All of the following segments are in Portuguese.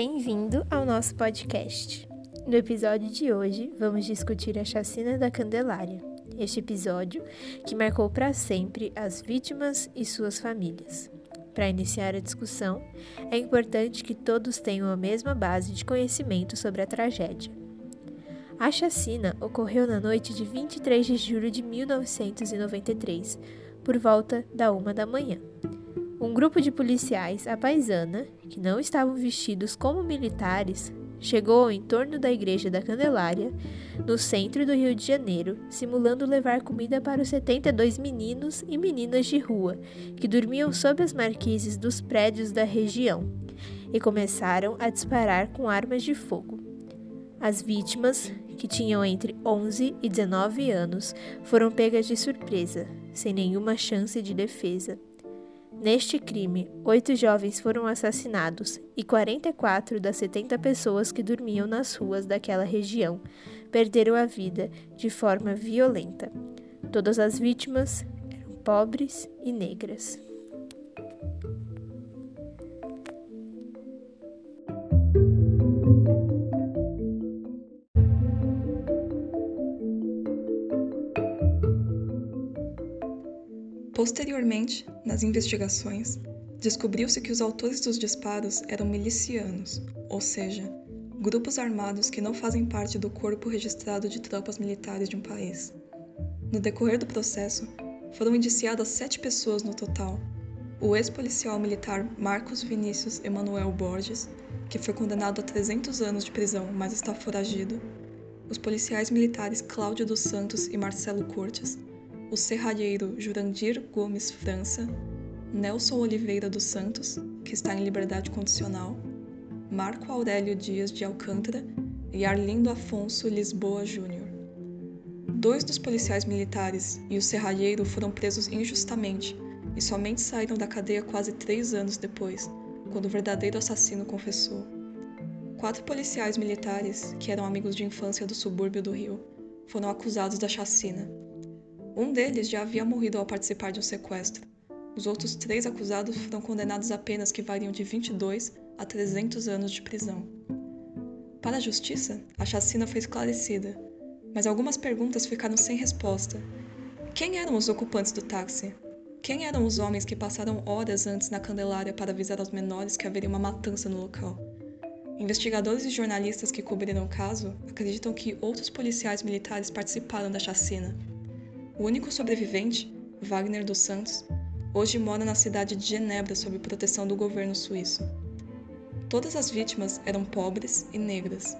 Bem-vindo ao nosso podcast. No episódio de hoje, vamos discutir a chacina da Candelária. Este episódio que marcou para sempre as vítimas e suas famílias. Para iniciar a discussão, é importante que todos tenham a mesma base de conhecimento sobre a tragédia. A chacina ocorreu na noite de 23 de julho de 1993, por volta da uma da manhã. Um grupo de policiais à paisana, que não estavam vestidos como militares, chegou ao entorno da Igreja da Candelária, no centro do Rio de Janeiro, simulando levar comida para os 72 meninos e meninas de rua que dormiam sob as marquises dos prédios da região, e começaram a disparar com armas de fogo. As vítimas, que tinham entre 11 e 19 anos, foram pegas de surpresa, sem nenhuma chance de defesa. Neste crime, oito jovens foram assassinados e 44 das 70 pessoas que dormiam nas ruas daquela região perderam a vida de forma violenta. Todas as vítimas eram pobres e negras. Posteriormente, nas investigações, descobriu-se que os autores dos disparos eram milicianos, ou seja, grupos armados que não fazem parte do corpo registrado de tropas militares de um país. No decorrer do processo, foram indiciadas sete pessoas no total. O ex-policial militar Marcos Vinícius Emanuel Borges, que foi condenado a 300 anos de prisão, mas está foragido. Os policiais militares Cláudio dos Santos e Marcelo Cortes, o serralheiro Jurandir Gomes França, Nelson Oliveira dos Santos, que está em liberdade condicional, Marco Aurélio Dias de Alcântara e Arlindo Afonso Lisboa Júnior. Dois dos policiais militares e o serralheiro foram presos injustamente e somente saíram da cadeia quase três anos depois, quando o verdadeiro assassino confessou. Quatro policiais militares, que eram amigos de infância do subúrbio do Rio, foram acusados da chacina um deles já havia morrido ao participar de um sequestro. Os outros três acusados foram condenados a penas que variam de 22 a 300 anos de prisão. Para a justiça, a chacina foi esclarecida, mas algumas perguntas ficaram sem resposta. Quem eram os ocupantes do táxi? Quem eram os homens que passaram horas antes na Candelária para avisar aos menores que haveria uma matança no local? Investigadores e jornalistas que cobriram o caso acreditam que outros policiais militares participaram da chacina. O único sobrevivente, Wagner dos Santos, hoje mora na cidade de Genebra sob proteção do governo suíço. Todas as vítimas eram pobres e negras.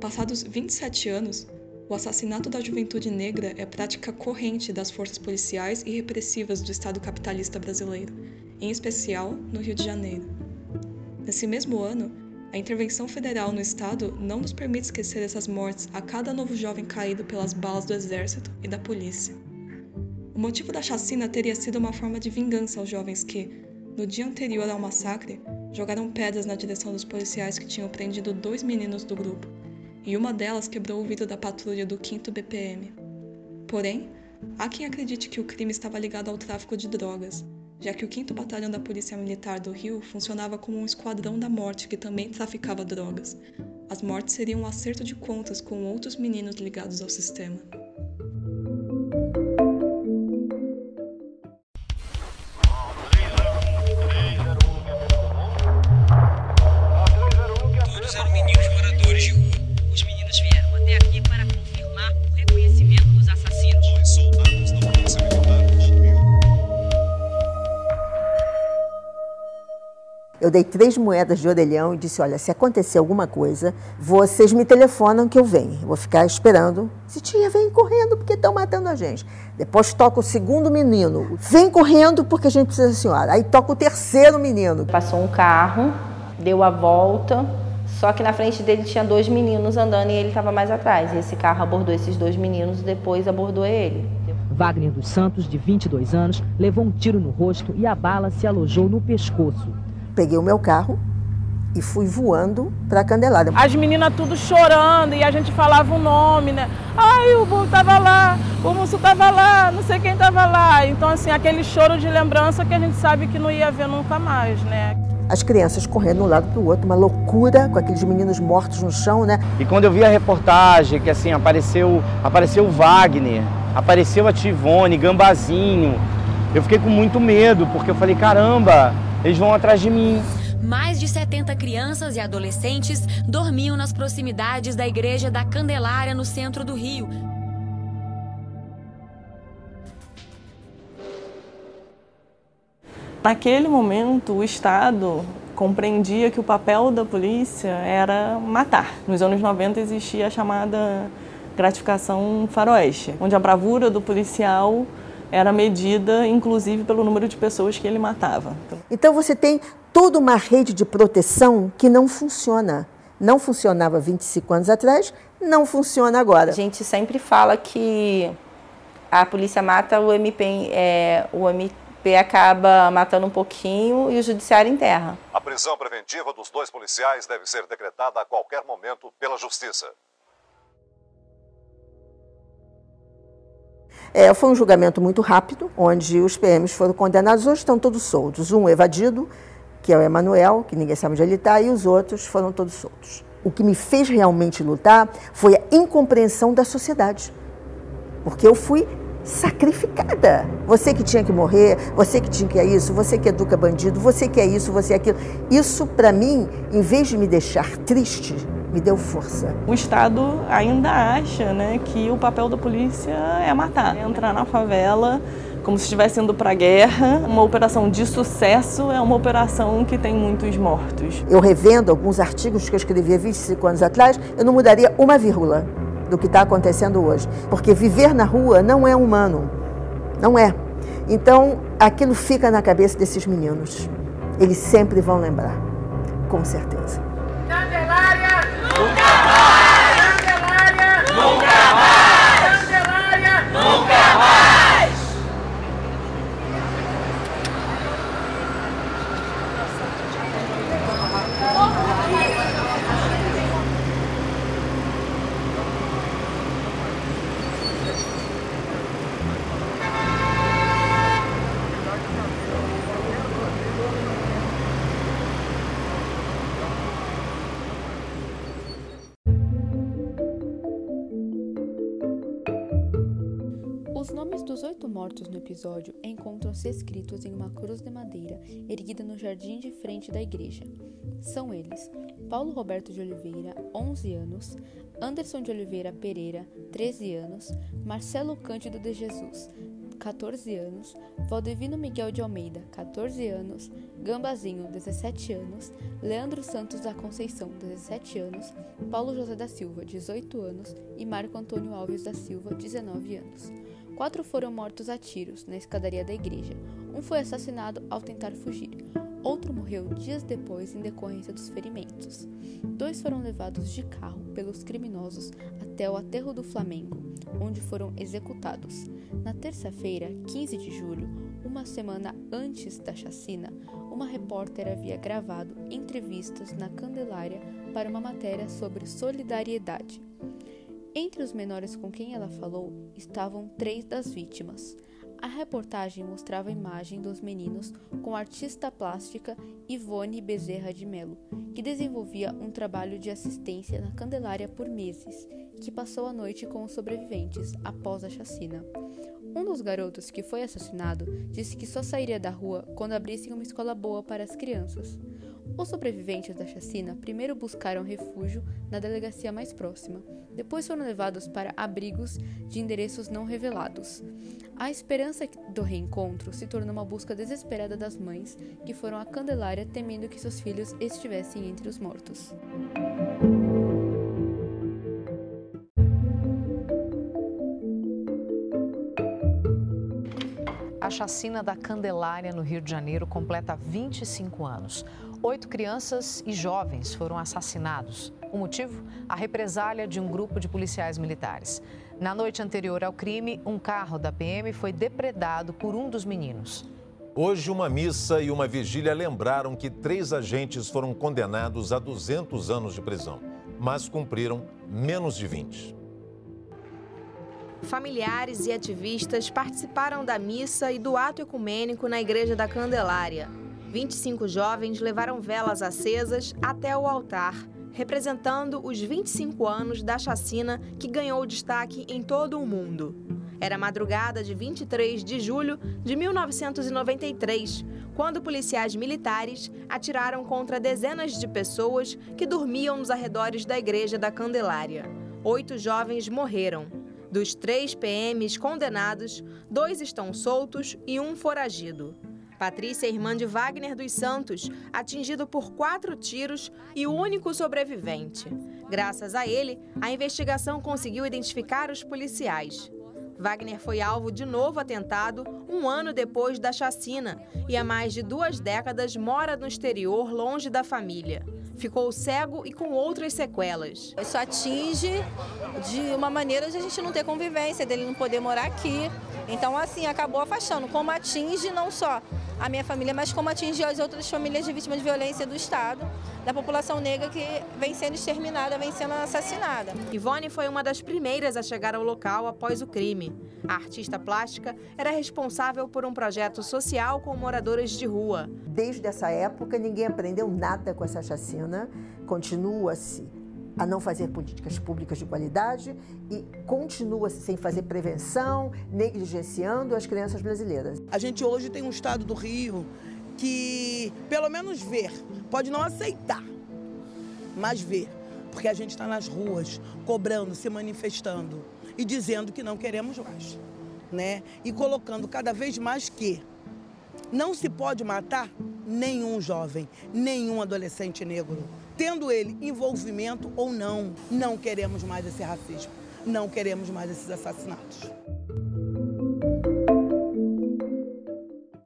Passados 27 anos, o assassinato da juventude negra é prática corrente das forças policiais e repressivas do Estado capitalista brasileiro, em especial no Rio de Janeiro. Nesse mesmo ano, a intervenção federal no Estado não nos permite esquecer essas mortes a cada novo jovem caído pelas balas do Exército e da polícia. O motivo da chacina teria sido uma forma de vingança aos jovens que, no dia anterior ao massacre, jogaram pedras na direção dos policiais que tinham prendido dois meninos do grupo, e uma delas quebrou o vidro da patrulha do 5 BPM. Porém, há quem acredite que o crime estava ligado ao tráfico de drogas, já que o 5 Batalhão da Polícia Militar do Rio funcionava como um esquadrão da morte que também traficava drogas. As mortes seriam um acerto de contas com outros meninos ligados ao sistema. Eu dei três moedas de orelhão e disse: Olha, se acontecer alguma coisa, vocês me telefonam que eu venho. Eu vou ficar esperando. Se tia, vem correndo porque estão matando a gente. Depois toca o segundo menino. Vem correndo porque a gente precisa da senhora. Aí toca o terceiro menino. Passou um carro, deu a volta, só que na frente dele tinha dois meninos andando e ele estava mais atrás. E esse carro abordou esses dois meninos e depois abordou ele. Wagner dos Santos, de 22 anos, levou um tiro no rosto e a bala se alojou no pescoço peguei o meu carro e fui voando para Candelária. As meninas tudo chorando e a gente falava o um nome, né? Ai, o Bull tava lá, o Musso tava lá, não sei quem tava lá. Então, assim, aquele choro de lembrança que a gente sabe que não ia ver nunca mais, né? as crianças correndo de um lado para o outro, uma loucura com aqueles meninos mortos no chão, né? E quando eu vi a reportagem que assim apareceu, apareceu o Wagner, apareceu a Tivone, Gambazinho, eu fiquei com muito medo, porque eu falei, caramba, eles vão atrás de mim. Mais de 70 crianças e adolescentes dormiam nas proximidades da Igreja da Candelária, no centro do Rio. Naquele momento, o Estado compreendia que o papel da polícia era matar. Nos anos 90 existia a chamada gratificação faroeste, onde a bravura do policial era medida, inclusive, pelo número de pessoas que ele matava. Então você tem toda uma rede de proteção que não funciona. Não funcionava 25 anos atrás, não funciona agora. A gente sempre fala que a polícia mata, o MP, é, o MP acaba matando um pouquinho e o judiciário enterra. A prisão preventiva dos dois policiais deve ser decretada a qualquer momento pela justiça. É, foi um julgamento muito rápido, onde os PMs foram condenados. Hoje estão todos soltos. Um evadido, que é o Emanuel, que ninguém sabe onde ele está, e os outros foram todos soltos. O que me fez realmente lutar foi a incompreensão da sociedade. Porque eu fui sacrificada. Você que tinha que morrer, você que tinha que é isso, você que educa bandido, você que é isso, você é aquilo. Isso, para mim, em vez de me deixar triste, me deu força. O Estado ainda acha né, que o papel da polícia é matar, entrar na favela como se estivesse indo para a guerra. Uma operação de sucesso é uma operação que tem muitos mortos. Eu revendo alguns artigos que eu escrevi há 25 anos atrás, eu não mudaria uma vírgula do que está acontecendo hoje. Porque viver na rua não é humano. Não é. Então, aquilo fica na cabeça desses meninos. Eles sempre vão lembrar. Com certeza. Mortos no episódio encontram-se escritos em uma cruz de madeira erguida no jardim de frente da igreja. São eles: Paulo Roberto de Oliveira, 11 anos, Anderson de Oliveira Pereira, 13 anos, Marcelo Cândido de Jesus, 14 anos, Valdevino Miguel de Almeida, 14 anos, Gambazinho, 17 anos, Leandro Santos da Conceição, 17 anos, Paulo José da Silva, 18 anos e Marco Antônio Alves da Silva, 19 anos. Quatro foram mortos a tiros na escadaria da igreja. Um foi assassinado ao tentar fugir. Outro morreu dias depois em decorrência dos ferimentos. Dois foram levados de carro pelos criminosos até o aterro do Flamengo, onde foram executados. Na terça-feira, 15 de julho, uma semana antes da chacina, uma repórter havia gravado entrevistas na Candelária para uma matéria sobre solidariedade. Entre os menores com quem ela falou estavam três das vítimas. A reportagem mostrava a imagem dos meninos com a artista plástica Ivone Bezerra de Melo, que desenvolvia um trabalho de assistência na Candelária por meses, que passou a noite com os sobreviventes após a chacina. Um dos garotos que foi assassinado disse que só sairia da rua quando abrissem uma escola boa para as crianças. Os sobreviventes da chacina primeiro buscaram refúgio na delegacia mais próxima, depois foram levados para abrigos de endereços não revelados. A esperança do reencontro se tornou uma busca desesperada das mães que foram à Candelária temendo que seus filhos estivessem entre os mortos. A chacina da Candelária, no Rio de Janeiro, completa 25 anos. Oito crianças e jovens foram assassinados. O motivo? A represália de um grupo de policiais militares. Na noite anterior ao crime, um carro da PM foi depredado por um dos meninos. Hoje, uma missa e uma vigília lembraram que três agentes foram condenados a 200 anos de prisão, mas cumpriram menos de 20. Familiares e ativistas participaram da missa e do ato ecumênico na Igreja da Candelária. 25 jovens levaram velas acesas até o altar, representando os 25 anos da chacina que ganhou destaque em todo o mundo. Era madrugada de 23 de julho de 1993, quando policiais militares atiraram contra dezenas de pessoas que dormiam nos arredores da Igreja da Candelária. Oito jovens morreram. Dos três PMs condenados, dois estão soltos e um foragido. Patrícia é irmã de Wagner dos Santos, atingido por quatro tiros e o único sobrevivente. Graças a ele, a investigação conseguiu identificar os policiais. Wagner foi alvo de novo atentado um ano depois da chacina e há mais de duas décadas mora no exterior, longe da família. Ficou cego e com outras sequelas. Isso atinge de uma maneira de a gente não ter convivência, dele não poder morar aqui. Então, assim, acabou afastando. Como atinge não só a minha família, mas como atinge as outras famílias de vítimas de violência do Estado, da população negra que vem sendo exterminada, vem sendo assassinada. Ivone foi uma das primeiras a chegar ao local após o crime. A artista plástica era responsável por um projeto social com moradores de rua. Desde essa época, ninguém aprendeu nada com essa chacina. Continua-se a não fazer políticas públicas de qualidade e continua-se sem fazer prevenção, negligenciando as crianças brasileiras. A gente hoje tem um estado do Rio que, pelo menos ver, pode não aceitar, mas ver, porque a gente está nas ruas, cobrando, se manifestando e dizendo que não queremos mais, né? E colocando cada vez mais que não se pode matar nenhum jovem, nenhum adolescente negro tendo ele envolvimento ou não, não queremos mais esse racismo, não queremos mais esses assassinatos.